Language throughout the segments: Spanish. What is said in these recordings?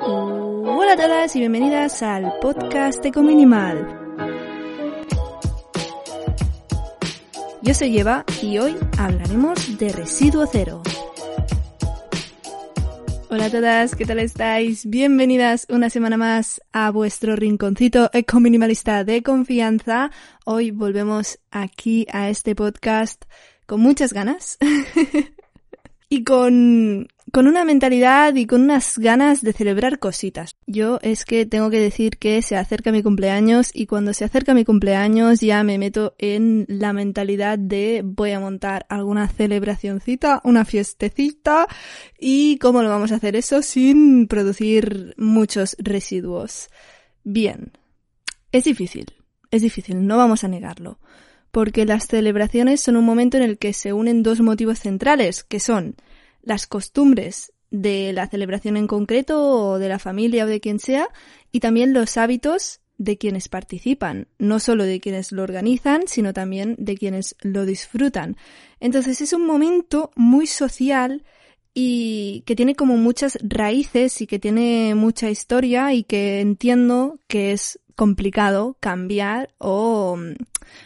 Hola a todas y bienvenidas al podcast Eco Minimal. Yo soy Eva y hoy hablaremos de residuo cero. Hola a todas, ¿qué tal estáis? Bienvenidas una semana más a vuestro rinconcito eco minimalista de confianza. Hoy volvemos aquí a este podcast con muchas ganas y con con una mentalidad y con unas ganas de celebrar cositas. Yo es que tengo que decir que se acerca mi cumpleaños y cuando se acerca mi cumpleaños ya me meto en la mentalidad de voy a montar alguna celebracioncita, una fiestecita y cómo lo vamos a hacer eso sin producir muchos residuos. Bien, es difícil, es difícil, no vamos a negarlo. Porque las celebraciones son un momento en el que se unen dos motivos centrales, que son las costumbres de la celebración en concreto o de la familia o de quien sea y también los hábitos de quienes participan, no solo de quienes lo organizan, sino también de quienes lo disfrutan. Entonces es un momento muy social y que tiene como muchas raíces y que tiene mucha historia y que entiendo que es complicado cambiar o mm,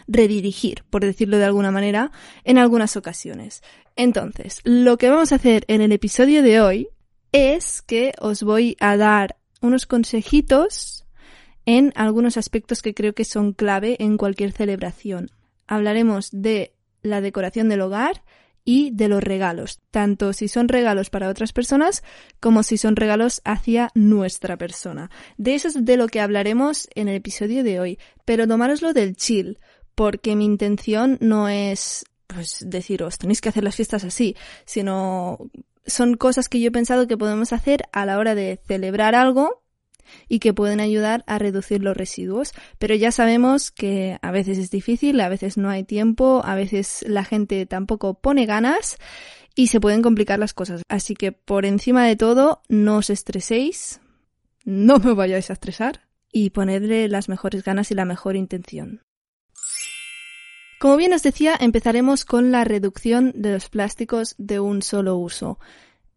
redirigir, por decirlo de alguna manera, en algunas ocasiones. Entonces, lo que vamos a hacer en el episodio de hoy es que os voy a dar unos consejitos en algunos aspectos que creo que son clave en cualquier celebración. Hablaremos de la decoración del hogar y de los regalos, tanto si son regalos para otras personas como si son regalos hacia nuestra persona. De eso es de lo que hablaremos en el episodio de hoy, pero tomároslo del chill, porque mi intención no es pues deciros, tenéis que hacer las fiestas así, sino son cosas que yo he pensado que podemos hacer a la hora de celebrar algo y que pueden ayudar a reducir los residuos. Pero ya sabemos que a veces es difícil, a veces no hay tiempo, a veces la gente tampoco pone ganas y se pueden complicar las cosas. Así que por encima de todo, no os estreséis, no me vayáis a estresar y ponedle las mejores ganas y la mejor intención. Como bien os decía, empezaremos con la reducción de los plásticos de un solo uso.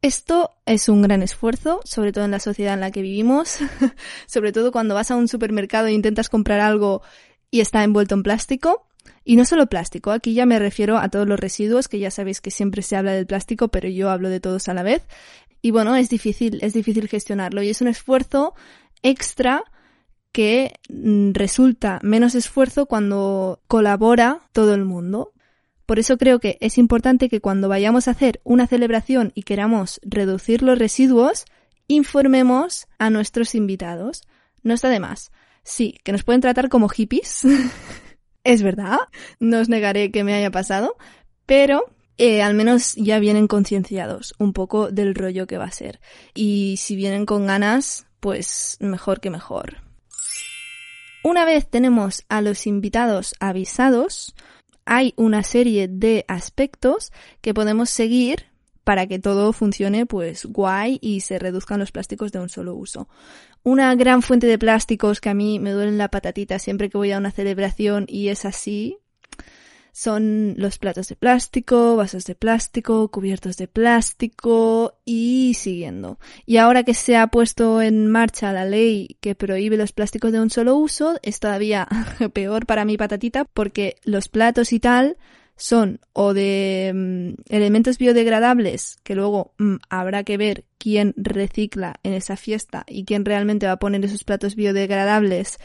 Esto es un gran esfuerzo, sobre todo en la sociedad en la que vivimos, sobre todo cuando vas a un supermercado e intentas comprar algo y está envuelto en plástico. Y no solo plástico, aquí ya me refiero a todos los residuos, que ya sabéis que siempre se habla del plástico, pero yo hablo de todos a la vez. Y bueno, es difícil, es difícil gestionarlo y es un esfuerzo extra que mm, resulta menos esfuerzo cuando colabora todo el mundo. Por eso creo que es importante que cuando vayamos a hacer una celebración y queramos reducir los residuos, informemos a nuestros invitados. No está de más. Sí, que nos pueden tratar como hippies. es verdad, no os negaré que me haya pasado, pero eh, al menos ya vienen concienciados un poco del rollo que va a ser. Y si vienen con ganas, pues mejor que mejor. Una vez tenemos a los invitados avisados, hay una serie de aspectos que podemos seguir para que todo funcione pues guay y se reduzcan los plásticos de un solo uso. Una gran fuente de plásticos que a mí me duelen la patatita siempre que voy a una celebración y es así son los platos de plástico, vasos de plástico, cubiertos de plástico y siguiendo. Y ahora que se ha puesto en marcha la ley que prohíbe los plásticos de un solo uso, es todavía peor para mi patatita porque los platos y tal son o de mm, elementos biodegradables que luego mm, habrá que ver quién recicla en esa fiesta y quién realmente va a poner esos platos biodegradables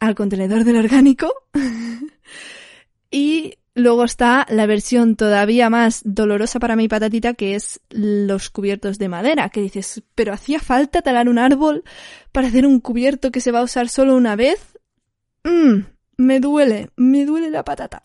al contenedor del orgánico. y Luego está la versión todavía más dolorosa para mi patatita, que es los cubiertos de madera, que dices, pero hacía falta talar un árbol para hacer un cubierto que se va a usar solo una vez. Mmm, me duele, me duele la patata.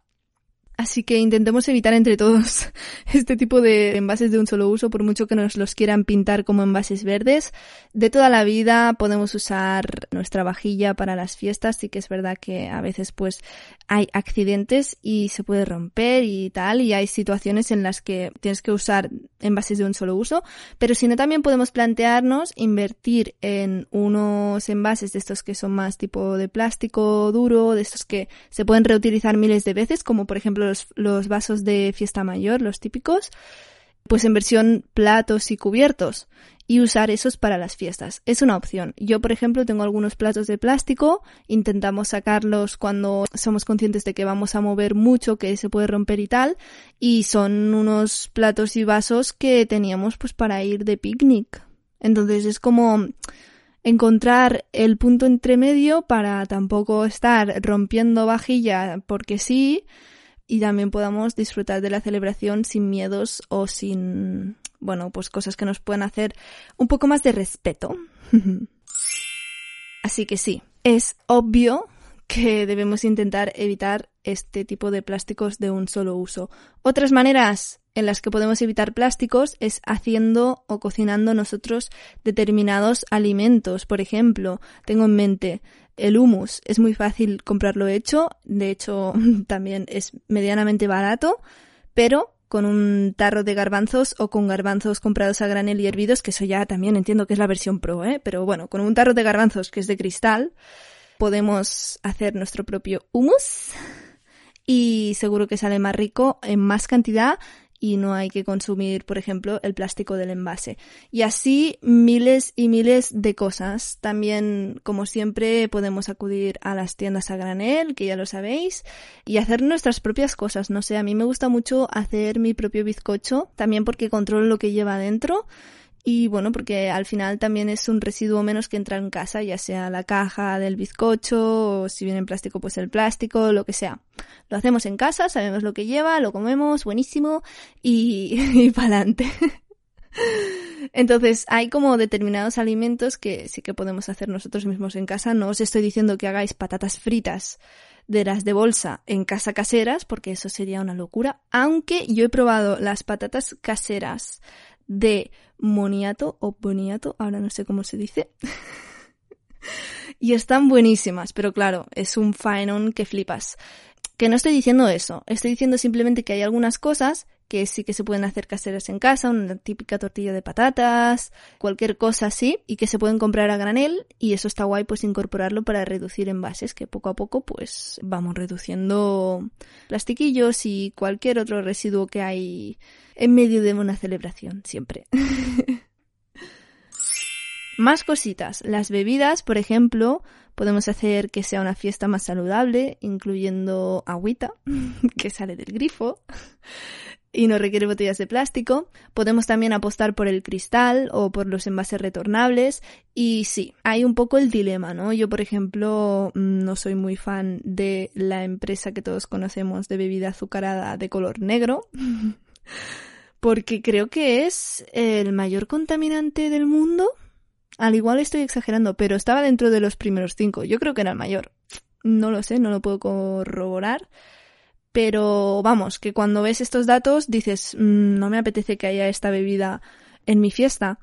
Así que intentemos evitar entre todos este tipo de envases de un solo uso, por mucho que nos los quieran pintar como envases verdes. De toda la vida podemos usar nuestra vajilla para las fiestas, sí que es verdad que a veces pues hay accidentes y se puede romper y tal, y hay situaciones en las que tienes que usar envases de un solo uso, pero si no también podemos plantearnos invertir en unos envases de estos que son más tipo de plástico duro, de estos que se pueden reutilizar miles de veces, como por ejemplo los, vasos de fiesta mayor, los típicos, pues en versión platos y cubiertos y usar esos para las fiestas. Es una opción. Yo, por ejemplo, tengo algunos platos de plástico, intentamos sacarlos cuando somos conscientes de que vamos a mover mucho, que se puede romper y tal, y son unos platos y vasos que teníamos pues para ir de picnic. Entonces es como encontrar el punto entre medio para tampoco estar rompiendo vajilla porque sí y también podamos disfrutar de la celebración sin miedos o sin bueno, pues cosas que nos pueden hacer un poco más de respeto. Así que sí, es obvio que debemos intentar evitar este tipo de plásticos de un solo uso. Otras maneras en las que podemos evitar plásticos es haciendo o cocinando nosotros determinados alimentos. Por ejemplo, tengo en mente el hummus. Es muy fácil comprarlo hecho, de hecho también es medianamente barato, pero con un tarro de garbanzos o con garbanzos comprados a granel y hervidos, que eso ya también entiendo que es la versión pro, ¿eh? Pero bueno, con un tarro de garbanzos que es de cristal, podemos hacer nuestro propio hummus y seguro que sale más rico en más cantidad y no hay que consumir, por ejemplo, el plástico del envase. Y así miles y miles de cosas. También, como siempre, podemos acudir a las tiendas a granel, que ya lo sabéis, y hacer nuestras propias cosas. No sé, a mí me gusta mucho hacer mi propio bizcocho, también porque controlo lo que lleva adentro y bueno, porque al final también es un residuo menos que entra en casa, ya sea la caja del bizcocho, o si viene en plástico, pues el plástico, lo que sea. Lo hacemos en casa, sabemos lo que lleva, lo comemos, buenísimo, y, y pa'lante. Entonces, hay como determinados alimentos que sí que podemos hacer nosotros mismos en casa. No os estoy diciendo que hagáis patatas fritas de las de bolsa en casa caseras, porque eso sería una locura. Aunque yo he probado las patatas caseras de moniato o boniato, ahora no sé cómo se dice. y están buenísimas, pero claro, es un faenón que flipas. Que no estoy diciendo eso, estoy diciendo simplemente que hay algunas cosas que sí que se pueden hacer caseras en casa, una típica tortilla de patatas, cualquier cosa así, y que se pueden comprar a granel, y eso está guay pues incorporarlo para reducir envases, que poco a poco pues vamos reduciendo plastiquillos y cualquier otro residuo que hay en medio de una celebración, siempre. Más cositas. Las bebidas, por ejemplo, podemos hacer que sea una fiesta más saludable, incluyendo agüita, que sale del grifo, y no requiere botellas de plástico. Podemos también apostar por el cristal o por los envases retornables. Y sí, hay un poco el dilema, ¿no? Yo, por ejemplo, mm, no soy muy fan de la empresa que todos conocemos de bebida azucarada de color negro. porque creo que es el mayor contaminante del mundo. Al igual estoy exagerando, pero estaba dentro de los primeros cinco. Yo creo que era el mayor. No lo sé, no lo puedo corroborar. Pero vamos, que cuando ves estos datos dices, mm, no me apetece que haya esta bebida en mi fiesta.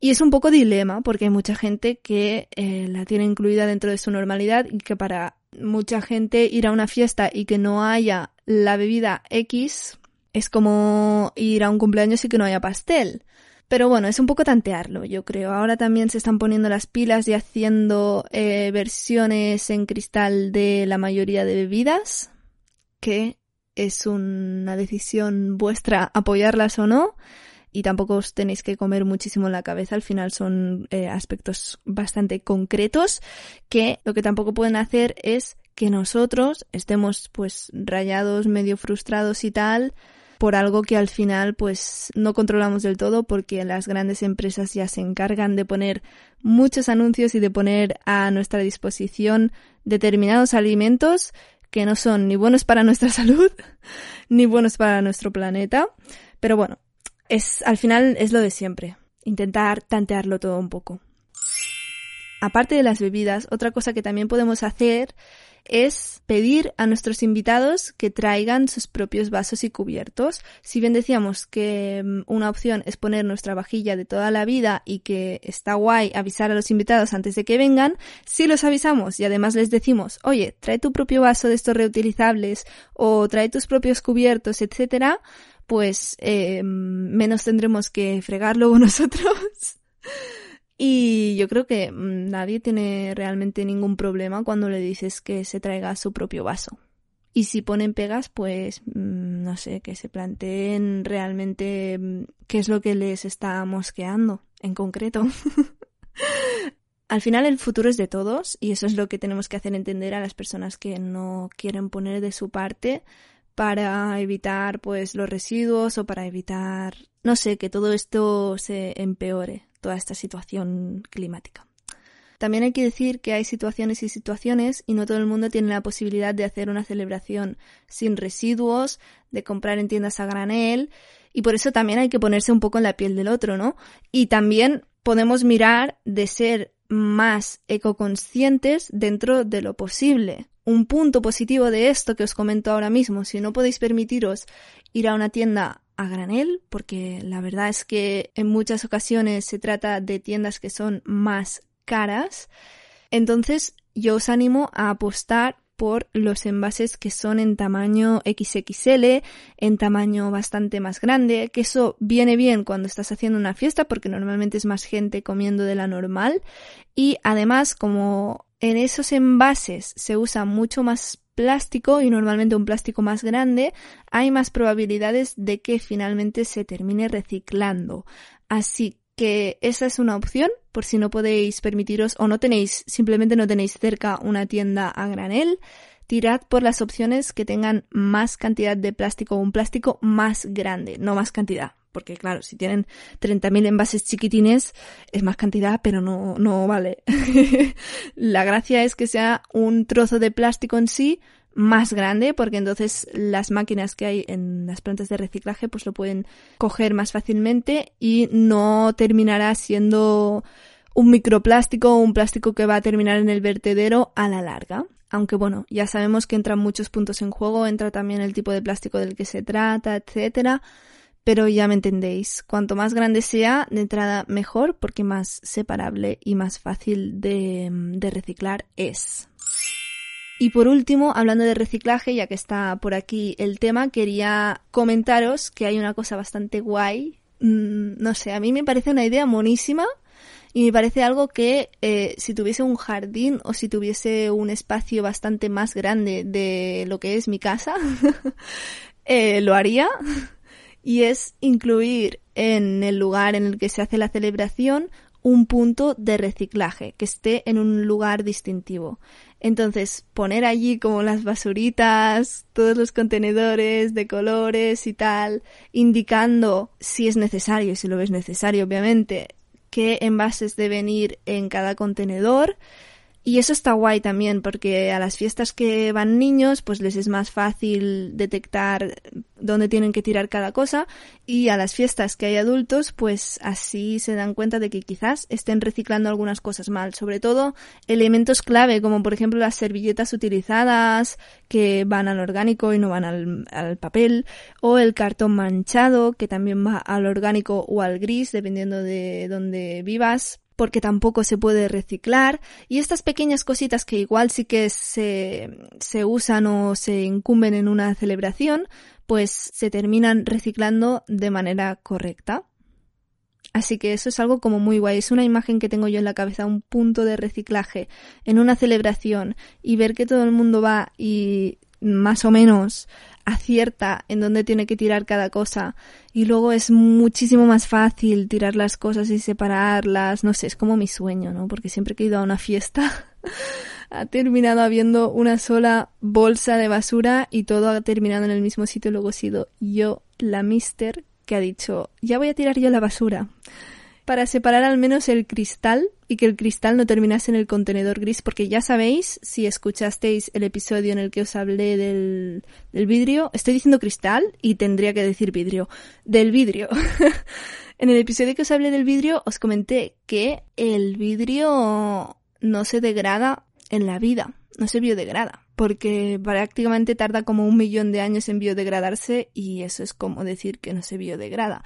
Y es un poco dilema, porque hay mucha gente que eh, la tiene incluida dentro de su normalidad y que para mucha gente ir a una fiesta y que no haya la bebida X es como ir a un cumpleaños y que no haya pastel. Pero bueno, es un poco tantearlo, yo creo. Ahora también se están poniendo las pilas y haciendo eh, versiones en cristal de la mayoría de bebidas, que es una decisión vuestra apoyarlas o no. Y tampoco os tenéis que comer muchísimo en la cabeza. Al final son eh, aspectos bastante concretos que lo que tampoco pueden hacer es que nosotros estemos pues rayados, medio frustrados y tal, por algo que al final pues no controlamos del todo porque las grandes empresas ya se encargan de poner muchos anuncios y de poner a nuestra disposición determinados alimentos que no son ni buenos para nuestra salud ni buenos para nuestro planeta. Pero bueno, es al final es lo de siempre, intentar tantearlo todo un poco. Aparte de las bebidas, otra cosa que también podemos hacer es pedir a nuestros invitados que traigan sus propios vasos y cubiertos. Si bien decíamos que mm, una opción es poner nuestra vajilla de toda la vida y que está guay avisar a los invitados antes de que vengan, si los avisamos y además les decimos, oye, trae tu propio vaso de estos reutilizables o trae tus propios cubiertos, etcétera, pues eh, menos tendremos que fregar luego nosotros. Y yo creo que mm, nadie tiene realmente ningún problema cuando le dices que se traiga su propio vaso. Y si ponen pegas, pues mm, no sé, que se planteen realmente mm, qué es lo que les está mosqueando en concreto. Al final el futuro es de todos y eso es lo que tenemos que hacer entender a las personas que no quieren poner de su parte para evitar pues los residuos o para evitar no sé que todo esto se empeore toda esta situación climática. También hay que decir que hay situaciones y situaciones y no todo el mundo tiene la posibilidad de hacer una celebración sin residuos, de comprar en tiendas a granel y por eso también hay que ponerse un poco en la piel del otro, ¿no? Y también podemos mirar de ser más ecoconscientes dentro de lo posible. Un punto positivo de esto que os comento ahora mismo, si no podéis permitiros ir a una tienda a granel, porque la verdad es que en muchas ocasiones se trata de tiendas que son más caras, entonces yo os animo a apostar por los envases que son en tamaño XXL, en tamaño bastante más grande, que eso viene bien cuando estás haciendo una fiesta porque normalmente es más gente comiendo de la normal y además como en esos envases se usa mucho más plástico y normalmente un plástico más grande, hay más probabilidades de que finalmente se termine reciclando. Así que esa es una opción por si no podéis permitiros o no tenéis, simplemente no tenéis cerca una tienda a granel. Tirad por las opciones que tengan más cantidad de plástico o un plástico más grande, no más cantidad. Porque claro, si tienen 30.000 envases chiquitines es más cantidad, pero no, no vale. La gracia es que sea un trozo de plástico en sí más grande porque entonces las máquinas que hay en las plantas de reciclaje pues lo pueden coger más fácilmente y no terminará siendo un microplástico o un plástico que va a terminar en el vertedero a la larga. Aunque bueno, ya sabemos que entran muchos puntos en juego, entra también el tipo de plástico del que se trata, etcétera. Pero ya me entendéis, cuanto más grande sea, de entrada mejor, porque más separable y más fácil de, de reciclar es. Y por último, hablando de reciclaje, ya que está por aquí el tema, quería comentaros que hay una cosa bastante guay. Mm, no sé, a mí me parece una idea monísima y me parece algo que eh, si tuviese un jardín o si tuviese un espacio bastante más grande de lo que es mi casa, eh, lo haría. Y es incluir en el lugar en el que se hace la celebración un punto de reciclaje que esté en un lugar distintivo. Entonces, poner allí como las basuritas, todos los contenedores de colores y tal, indicando si es necesario, si lo ves necesario, obviamente, qué envases deben ir en cada contenedor, y eso está guay también, porque a las fiestas que van niños, pues les es más fácil detectar dónde tienen que tirar cada cosa, y a las fiestas que hay adultos, pues así se dan cuenta de que quizás estén reciclando algunas cosas mal, sobre todo elementos clave, como por ejemplo las servilletas utilizadas, que van al orgánico y no van al, al papel, o el cartón manchado, que también va al orgánico o al gris, dependiendo de dónde vivas, porque tampoco se puede reciclar y estas pequeñas cositas que igual sí que se, se usan o se incumben en una celebración, pues se terminan reciclando de manera correcta. Así que eso es algo como muy guay. Es una imagen que tengo yo en la cabeza, un punto de reciclaje en una celebración y ver que todo el mundo va y más o menos acierta en dónde tiene que tirar cada cosa y luego es muchísimo más fácil tirar las cosas y separarlas, no sé, es como mi sueño, ¿no? Porque siempre que he ido a una fiesta ha terminado habiendo una sola bolsa de basura y todo ha terminado en el mismo sitio, luego he sido yo la mister que ha dicho, ya voy a tirar yo la basura para separar al menos el cristal y que el cristal no terminase en el contenedor gris, porque ya sabéis, si escuchasteis el episodio en el que os hablé del, del vidrio, estoy diciendo cristal y tendría que decir vidrio, del vidrio. en el episodio que os hablé del vidrio os comenté que el vidrio no se degrada en la vida, no se biodegrada, porque prácticamente tarda como un millón de años en biodegradarse y eso es como decir que no se biodegrada.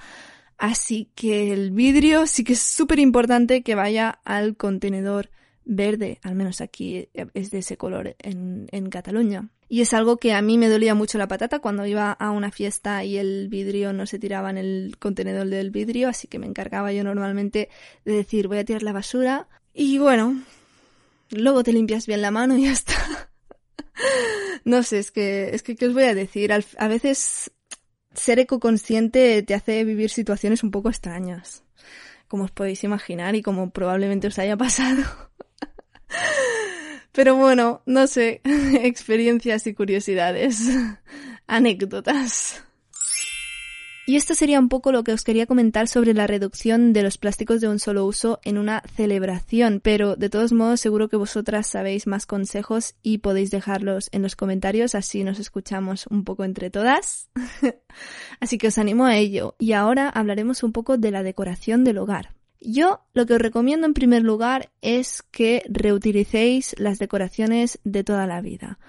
Así que el vidrio sí que es súper importante que vaya al contenedor verde, al menos aquí es de ese color en, en, Cataluña. Y es algo que a mí me dolía mucho la patata cuando iba a una fiesta y el vidrio no se tiraba en el contenedor del vidrio, así que me encargaba yo normalmente de decir voy a tirar la basura y bueno, luego te limpias bien la mano y ya está. no sé, es que, es que, ¿qué os voy a decir? a veces ser ecoconsciente te hace vivir situaciones un poco extrañas, como os podéis imaginar y como probablemente os haya pasado. Pero bueno, no sé, experiencias y curiosidades, anécdotas. Y esto sería un poco lo que os quería comentar sobre la reducción de los plásticos de un solo uso en una celebración, pero de todos modos seguro que vosotras sabéis más consejos y podéis dejarlos en los comentarios, así nos escuchamos un poco entre todas. así que os animo a ello. Y ahora hablaremos un poco de la decoración del hogar. Yo lo que os recomiendo en primer lugar es que reutilicéis las decoraciones de toda la vida.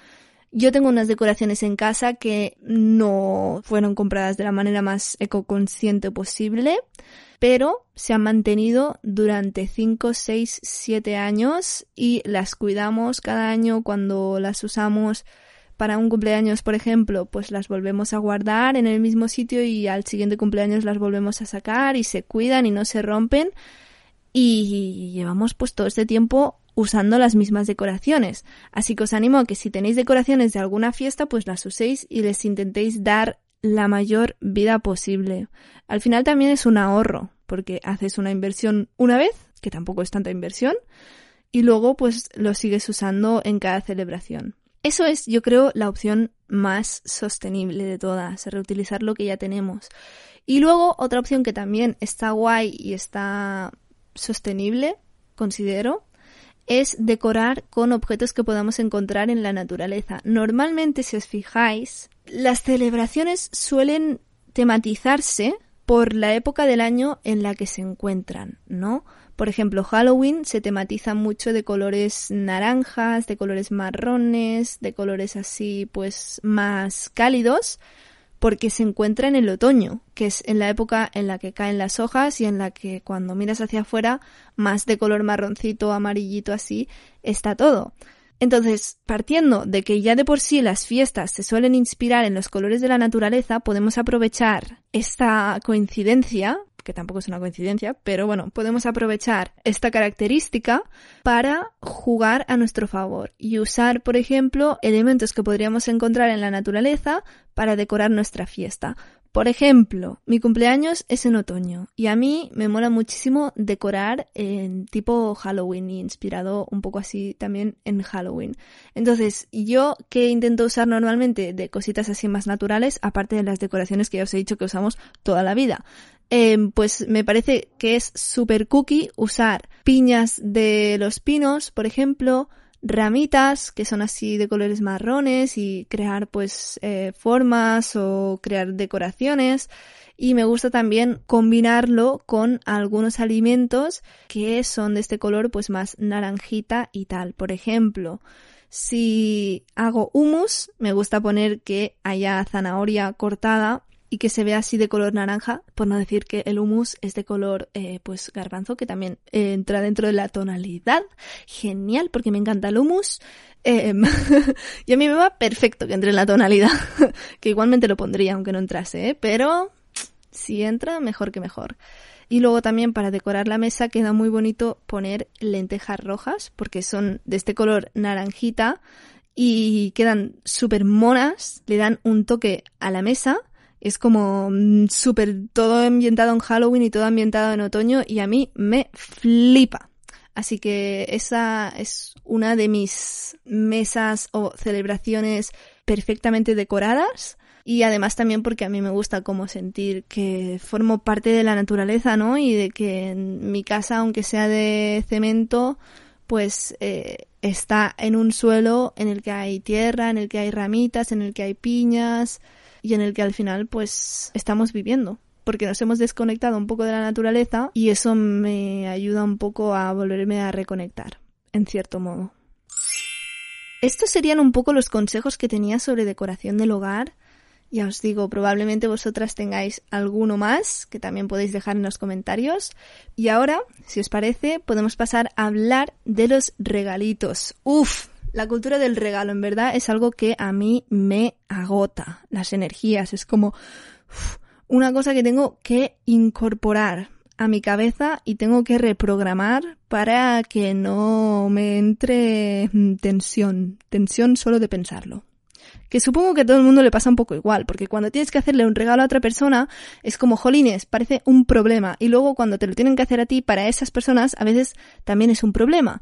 Yo tengo unas decoraciones en casa que no fueron compradas de la manera más ecoconsciente posible, pero se han mantenido durante 5, 6, 7 años y las cuidamos cada año cuando las usamos para un cumpleaños, por ejemplo, pues las volvemos a guardar en el mismo sitio y al siguiente cumpleaños las volvemos a sacar y se cuidan y no se rompen. Y llevamos pues todo este tiempo usando las mismas decoraciones. Así que os animo a que si tenéis decoraciones de alguna fiesta, pues las uséis y les intentéis dar la mayor vida posible. Al final también es un ahorro, porque haces una inversión una vez, que tampoco es tanta inversión, y luego pues lo sigues usando en cada celebración. Eso es, yo creo, la opción más sostenible de todas, reutilizar lo que ya tenemos. Y luego otra opción que también está guay y está sostenible, considero, es decorar con objetos que podamos encontrar en la naturaleza. Normalmente, si os fijáis, las celebraciones suelen tematizarse por la época del año en la que se encuentran, ¿no? Por ejemplo, Halloween se tematiza mucho de colores naranjas, de colores marrones, de colores así pues más cálidos, porque se encuentra en el otoño, que es en la época en la que caen las hojas y en la que cuando miras hacia afuera, más de color marroncito, amarillito así, está todo. Entonces, partiendo de que ya de por sí las fiestas se suelen inspirar en los colores de la naturaleza, podemos aprovechar esta coincidencia que tampoco es una coincidencia, pero bueno, podemos aprovechar esta característica para jugar a nuestro favor y usar, por ejemplo, elementos que podríamos encontrar en la naturaleza para decorar nuestra fiesta. Por ejemplo, mi cumpleaños es en otoño y a mí me mola muchísimo decorar en tipo Halloween y inspirado un poco así también en Halloween. Entonces, yo que intento usar normalmente de cositas así más naturales, aparte de las decoraciones que ya os he dicho que usamos toda la vida. Em, pues me parece que es super cookie usar piñas de los pinos, por ejemplo, ramitas que son así de colores marrones y crear pues eh, formas o crear decoraciones y me gusta también combinarlo con algunos alimentos que son de este color pues más naranjita y tal. Por ejemplo, si hago hummus, me gusta poner que haya zanahoria cortada y que se vea así de color naranja, por no decir que el humus es de color eh, pues garbanzo, que también eh, entra dentro de la tonalidad. Genial, porque me encanta el humus. Em, y a mí me va perfecto que entre en la tonalidad, que igualmente lo pondría aunque no entrase, ¿eh? pero si entra, mejor que mejor. Y luego también para decorar la mesa queda muy bonito poner lentejas rojas, porque son de este color naranjita y quedan súper monas, le dan un toque a la mesa es como mm, súper todo ambientado en Halloween y todo ambientado en otoño y a mí me flipa. Así que esa es una de mis mesas o celebraciones perfectamente decoradas y además también porque a mí me gusta como sentir que formo parte de la naturaleza, ¿no? Y de que en mi casa, aunque sea de cemento, pues eh, está en un suelo en el que hay tierra, en el que hay ramitas, en el que hay piñas, y en el que al final pues estamos viviendo porque nos hemos desconectado un poco de la naturaleza y eso me ayuda un poco a volverme a reconectar, en cierto modo. Estos serían un poco los consejos que tenía sobre decoración del hogar. Ya os digo, probablemente vosotras tengáis alguno más que también podéis dejar en los comentarios. Y ahora, si os parece, podemos pasar a hablar de los regalitos. Uf, la cultura del regalo, en verdad, es algo que a mí me agota las energías. Es como una cosa que tengo que incorporar a mi cabeza y tengo que reprogramar para que no me entre tensión, tensión solo de pensarlo. Que supongo que a todo el mundo le pasa un poco igual, porque cuando tienes que hacerle un regalo a otra persona, es como jolines, parece un problema. Y luego cuando te lo tienen que hacer a ti, para esas personas, a veces también es un problema.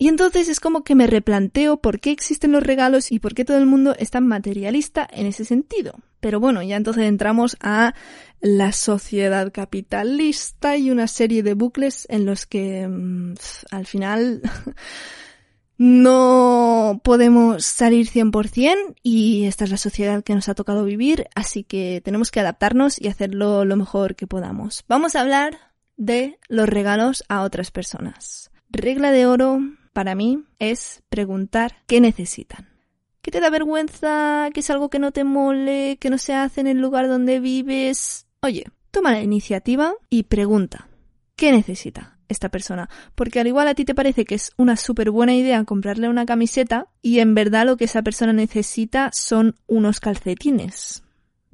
Y entonces es como que me replanteo por qué existen los regalos y por qué todo el mundo es tan materialista en ese sentido. Pero bueno, ya entonces entramos a la sociedad capitalista y una serie de bucles en los que mm, al final no podemos salir 100% y esta es la sociedad que nos ha tocado vivir, así que tenemos que adaptarnos y hacerlo lo mejor que podamos. Vamos a hablar de los regalos a otras personas. Regla de oro para mí es preguntar qué necesitan. ¿Qué te da vergüenza? ¿Qué es algo que no te mole? ¿Que no se hace en el lugar donde vives? Oye, toma la iniciativa y pregunta. ¿Qué necesita esta persona? Porque al igual a ti te parece que es una súper buena idea comprarle una camiseta y en verdad lo que esa persona necesita son unos calcetines.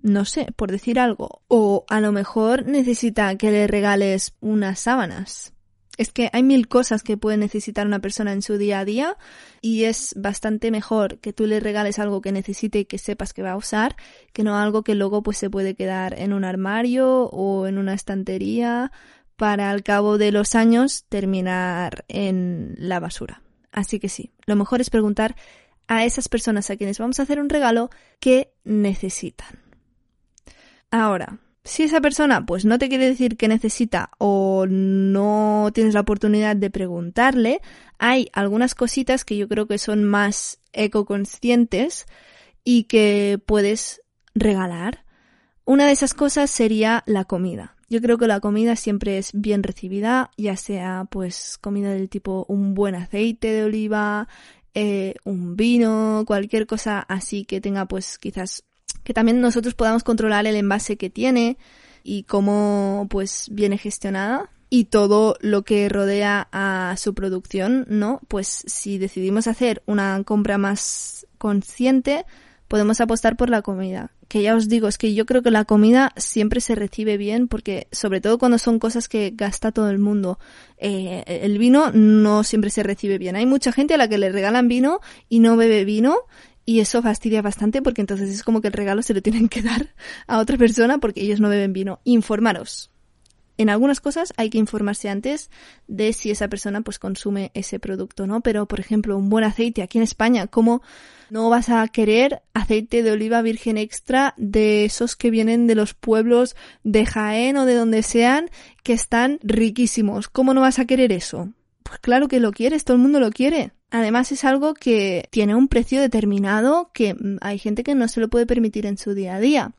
No sé, por decir algo. O a lo mejor necesita que le regales unas sábanas. Es que hay mil cosas que puede necesitar una persona en su día a día y es bastante mejor que tú le regales algo que necesite y que sepas que va a usar que no algo que luego pues se puede quedar en un armario o en una estantería para al cabo de los años terminar en la basura. Así que sí, lo mejor es preguntar a esas personas a quienes vamos a hacer un regalo qué necesitan. Ahora, si esa persona pues no te quiere decir qué necesita o no tienes la oportunidad de preguntarle, hay algunas cositas que yo creo que son más ecoconscientes y que puedes regalar. Una de esas cosas sería la comida. Yo creo que la comida siempre es bien recibida, ya sea pues comida del tipo un buen aceite de oliva, eh, un vino, cualquier cosa así que tenga pues quizás que también nosotros podamos controlar el envase que tiene y cómo pues viene gestionada y todo lo que rodea a su producción, ¿no? Pues si decidimos hacer una compra más consciente, podemos apostar por la comida. Que ya os digo, es que yo creo que la comida siempre se recibe bien porque sobre todo cuando son cosas que gasta todo el mundo. Eh, el vino no siempre se recibe bien. Hay mucha gente a la que le regalan vino y no bebe vino y eso fastidia bastante porque entonces es como que el regalo se lo tienen que dar a otra persona porque ellos no beben vino. Informaros. En algunas cosas hay que informarse antes de si esa persona pues consume ese producto, ¿no? Pero, por ejemplo, un buen aceite aquí en España, ¿cómo no vas a querer aceite de oliva virgen extra de esos que vienen de los pueblos de Jaén o de donde sean que están riquísimos? ¿Cómo no vas a querer eso? Pues claro que lo quieres, todo el mundo lo quiere. Además es algo que tiene un precio determinado que mm, hay gente que no se lo puede permitir en su día a día.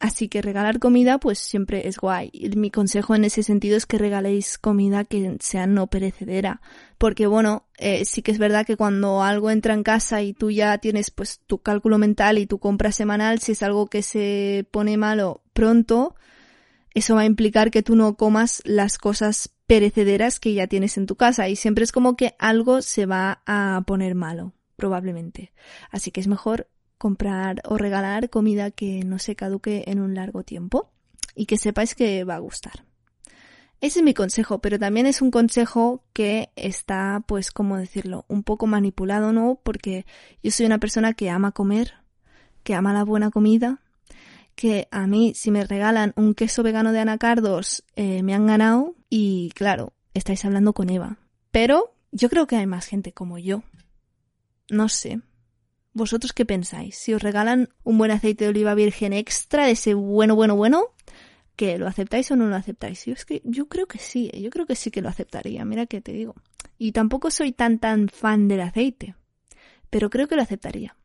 Así que regalar comida pues siempre es guay. Y mi consejo en ese sentido es que regaléis comida que sea no perecedera. Porque bueno, eh, sí que es verdad que cuando algo entra en casa y tú ya tienes pues tu cálculo mental y tu compra semanal, si es algo que se pone malo pronto, eso va a implicar que tú no comas las cosas perecederas que ya tienes en tu casa y siempre es como que algo se va a poner malo, probablemente. Así que es mejor comprar o regalar comida que no se caduque en un largo tiempo y que sepáis que va a gustar. Ese es mi consejo, pero también es un consejo que está, pues, ¿cómo decirlo? Un poco manipulado, ¿no? Porque yo soy una persona que ama comer, que ama la buena comida, que a mí si me regalan un queso vegano de anacardos eh, me han ganado y claro, estáis hablando con Eva. Pero yo creo que hay más gente como yo. No sé. ¿Vosotros qué pensáis? Si os regalan un buen aceite de oliva virgen extra, de ese bueno, bueno, bueno, ¿que lo aceptáis o no lo aceptáis? Yo, es que yo creo que sí, ¿eh? yo creo que sí que lo aceptaría, mira que te digo. Y tampoco soy tan tan fan del aceite, pero creo que lo aceptaría.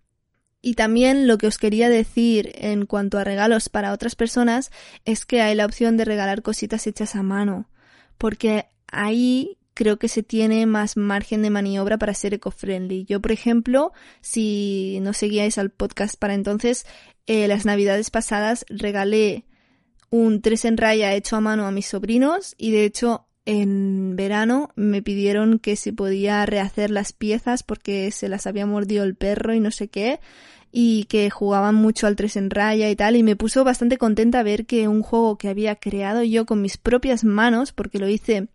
Y también lo que os quería decir en cuanto a regalos para otras personas es que hay la opción de regalar cositas hechas a mano, porque ahí creo que se tiene más margen de maniobra para ser eco-friendly. Yo, por ejemplo, si no seguíais al podcast para entonces, eh, las navidades pasadas regalé un tres en raya hecho a mano a mis sobrinos y de hecho en verano me pidieron que si podía rehacer las piezas porque se las había mordido el perro y no sé qué y que jugaban mucho al 3 en raya y tal y me puso bastante contenta ver que un juego que había creado yo con mis propias manos porque lo hice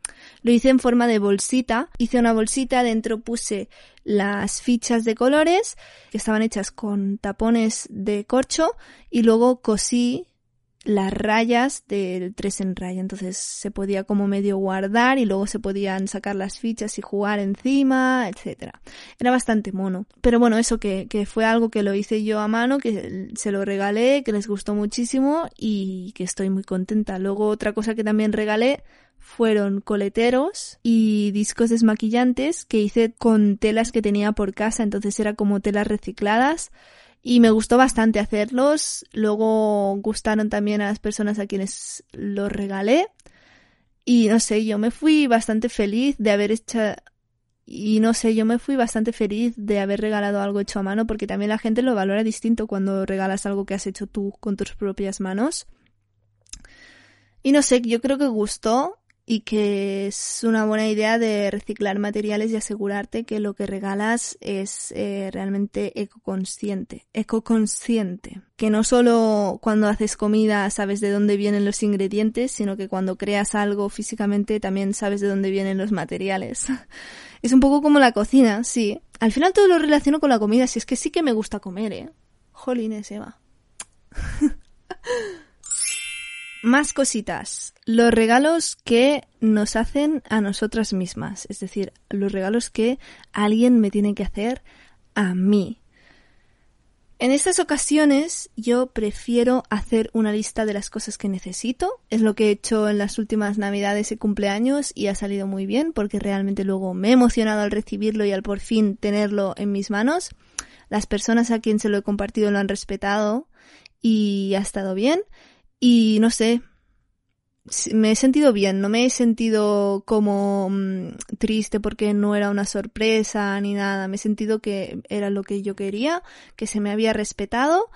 lo hice en forma de bolsita hice una bolsita dentro puse las fichas de colores que estaban hechas con tapones de corcho y luego cosí las rayas del 3 en raya. Entonces se podía como medio guardar y luego se podían sacar las fichas y jugar encima, etcétera. Era bastante mono. Pero bueno, eso que, que fue algo que lo hice yo a mano, que se lo regalé, que les gustó muchísimo y que estoy muy contenta. Luego otra cosa que también regalé fueron coleteros y discos desmaquillantes que hice con telas que tenía por casa, entonces era como telas recicladas y me gustó bastante hacerlos. Luego gustaron también a las personas a quienes los regalé. Y no sé, yo me fui bastante feliz de haber hecho... Y no sé, yo me fui bastante feliz de haber regalado algo hecho a mano porque también la gente lo valora distinto cuando regalas algo que has hecho tú con tus propias manos. Y no sé, yo creo que gustó y que es una buena idea de reciclar materiales y asegurarte que lo que regalas es eh, realmente ecoconsciente, ecoconsciente. Que no solo cuando haces comida sabes de dónde vienen los ingredientes, sino que cuando creas algo físicamente también sabes de dónde vienen los materiales. es un poco como la cocina, sí. Al final todo lo relaciono con la comida, si es que sí que me gusta comer, eh. Jolines, Eva. Más cositas. Los regalos que nos hacen a nosotras mismas. Es decir, los regalos que alguien me tiene que hacer a mí. En estas ocasiones yo prefiero hacer una lista de las cosas que necesito. Es lo que he hecho en las últimas navidades y cumpleaños y ha salido muy bien porque realmente luego me he emocionado al recibirlo y al por fin tenerlo en mis manos. Las personas a quien se lo he compartido lo han respetado y ha estado bien. Y no sé, me he sentido bien, no me he sentido como mm, triste porque no era una sorpresa ni nada, me he sentido que era lo que yo quería, que se me había respetado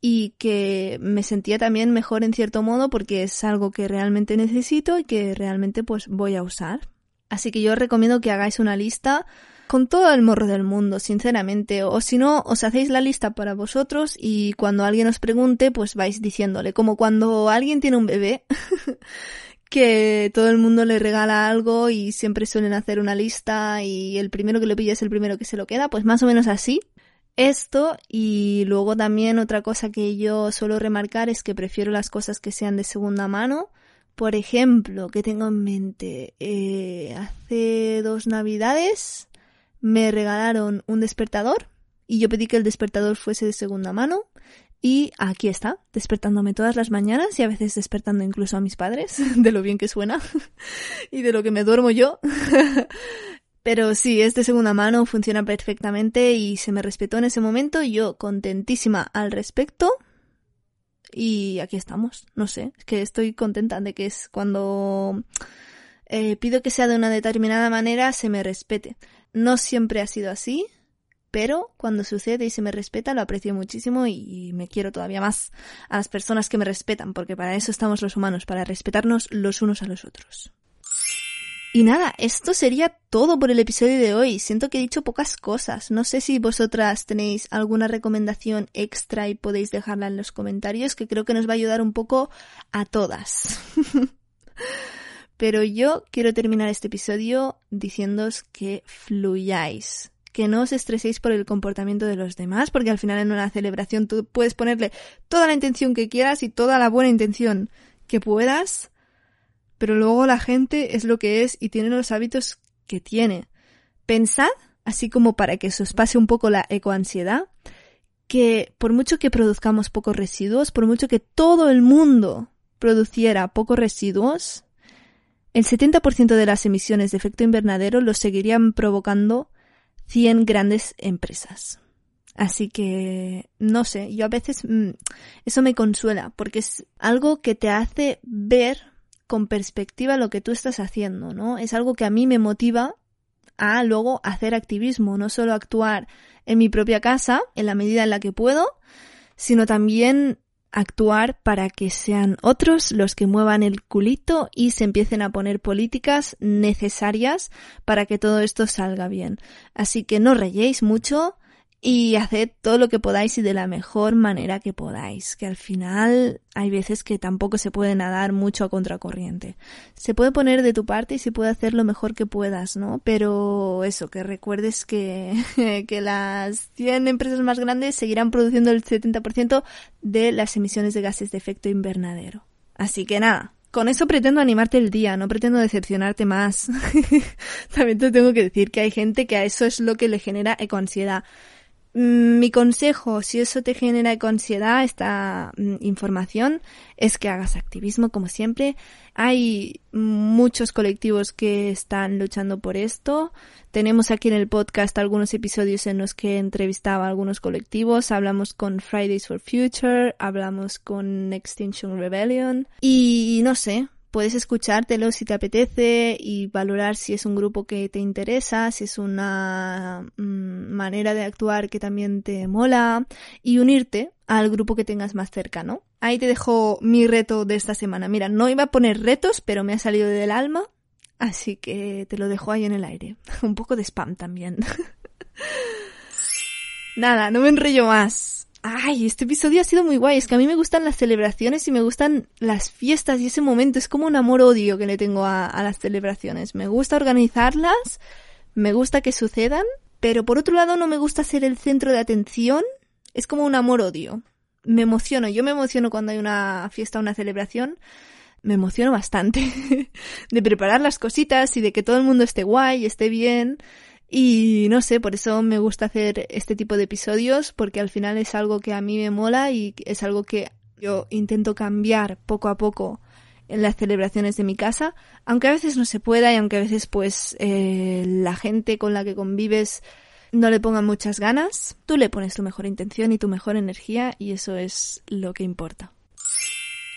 y que me sentía también mejor en cierto modo porque es algo que realmente necesito y que realmente pues voy a usar. Así que yo os recomiendo que hagáis una lista con todo el morro del mundo, sinceramente. O si no, os hacéis la lista para vosotros y cuando alguien os pregunte, pues vais diciéndole. Como cuando alguien tiene un bebé, que todo el mundo le regala algo y siempre suelen hacer una lista y el primero que lo pilla es el primero que se lo queda, pues más o menos así. Esto y luego también otra cosa que yo suelo remarcar es que prefiero las cosas que sean de segunda mano. Por ejemplo, que tengo en mente, eh, hace dos navidades me regalaron un despertador y yo pedí que el despertador fuese de segunda mano y aquí está, despertándome todas las mañanas y a veces despertando incluso a mis padres, de lo bien que suena y de lo que me duermo yo. Pero sí, es de segunda mano, funciona perfectamente y se me respetó en ese momento, yo contentísima al respecto. Y aquí estamos, no sé, es que estoy contenta de que es cuando eh, pido que sea de una determinada manera, se me respete. No siempre ha sido así, pero cuando sucede y se me respeta lo aprecio muchísimo y, me quiero todavía más a las personas que me respetan, porque para eso estamos los humanos, para respetarnos los unos a los otros. Y nada, esto sería todo por el episodio de hoy. Siento que he dicho pocas cosas. No sé si vosotras tenéis alguna recomendación extra y podéis dejarla en los comentarios, que creo que nos va a ayudar un poco a todas. Pero yo quiero terminar este episodio diciéndoos que fluyáis, que no os estreséis por el comportamiento de los demás, porque al final en una celebración tú puedes ponerle toda la intención que quieras y toda la buena intención que puedas, pero luego la gente es lo que es y tiene los hábitos que tiene. Pensad, así como para que se os pase un poco la ecoansiedad, que por mucho que produzcamos pocos residuos, por mucho que todo el mundo produciera pocos residuos, el 70% de las emisiones de efecto invernadero lo seguirían provocando 100 grandes empresas. Así que, no sé, yo a veces mm, eso me consuela, porque es algo que te hace ver con perspectiva lo que tú estás haciendo, ¿no? Es algo que a mí me motiva a luego hacer activismo, no solo actuar en mi propia casa, en la medida en la que puedo, sino también actuar para que sean otros los que muevan el culito y se empiecen a poner políticas necesarias para que todo esto salga bien. Así que no reyéis mucho, y haced todo lo que podáis y de la mejor manera que podáis, que al final hay veces que tampoco se puede nadar mucho a contracorriente. Se puede poner de tu parte y se puede hacer lo mejor que puedas, ¿no? Pero eso, que recuerdes que, que las 100 empresas más grandes seguirán produciendo el 70% de las emisiones de gases de efecto invernadero. Así que nada, con eso pretendo animarte el día, no pretendo decepcionarte más. También te tengo que decir que hay gente que a eso es lo que le genera ecoansiedad. Mm, mi consejo, si eso te genera ansiedad, esta mm, información, es que hagas activismo como siempre. Hay muchos colectivos que están luchando por esto. Tenemos aquí en el podcast algunos episodios en los que entrevistaba a algunos colectivos. Hablamos con Fridays for Future, hablamos con Extinction Rebellion y no sé, puedes escuchártelo si te apetece y valorar si es un grupo que te interesa, si es una mm, manera de actuar que también te mola y unirte al grupo que tengas más cercano. Ahí te dejo mi reto de esta semana. Mira, no iba a poner retos, pero me ha salido del alma, así que te lo dejo ahí en el aire. un poco de spam también. Nada, no me enrollo más. Ay, este episodio ha sido muy guay. Es que a mí me gustan las celebraciones y me gustan las fiestas y ese momento. Es como un amor-odio que le tengo a, las celebraciones. Me gusta organizarlas, me gusta que sucedan, pero por otro lado no me gusta ser el centro de atención. Es como un amor-odio. Me emociono. Yo me emociono cuando hay una fiesta una celebración. Me emociono bastante de preparar las cositas y de que todo el mundo esté guay, esté bien. Y no sé, por eso me gusta hacer este tipo de episodios, porque al final es algo que a mí me mola y es algo que yo intento cambiar poco a poco en las celebraciones de mi casa, aunque a veces no se pueda y aunque a veces pues eh, la gente con la que convives no le ponga muchas ganas, tú le pones tu mejor intención y tu mejor energía y eso es lo que importa.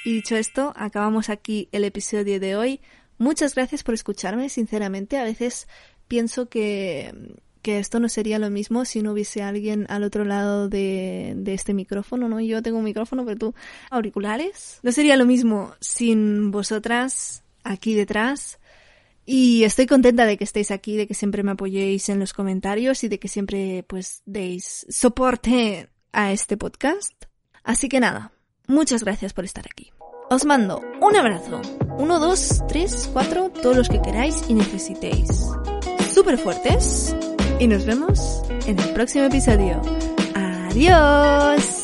Y dicho esto, acabamos aquí el episodio de hoy. Muchas gracias por escucharme, sinceramente. A veces pienso que, que esto no sería lo mismo si no hubiese alguien al otro lado de, de, este micrófono, ¿no? Yo tengo un micrófono, pero tú auriculares. No sería lo mismo sin vosotras aquí detrás. Y estoy contenta de que estéis aquí, de que siempre me apoyéis en los comentarios y de que siempre pues deis soporte a este podcast. Así que nada, muchas gracias por estar aquí. Os mando un abrazo. Uno, dos, tres, cuatro, todos los que queráis y necesitéis súper fuertes y nos vemos en el próximo episodio. Adiós.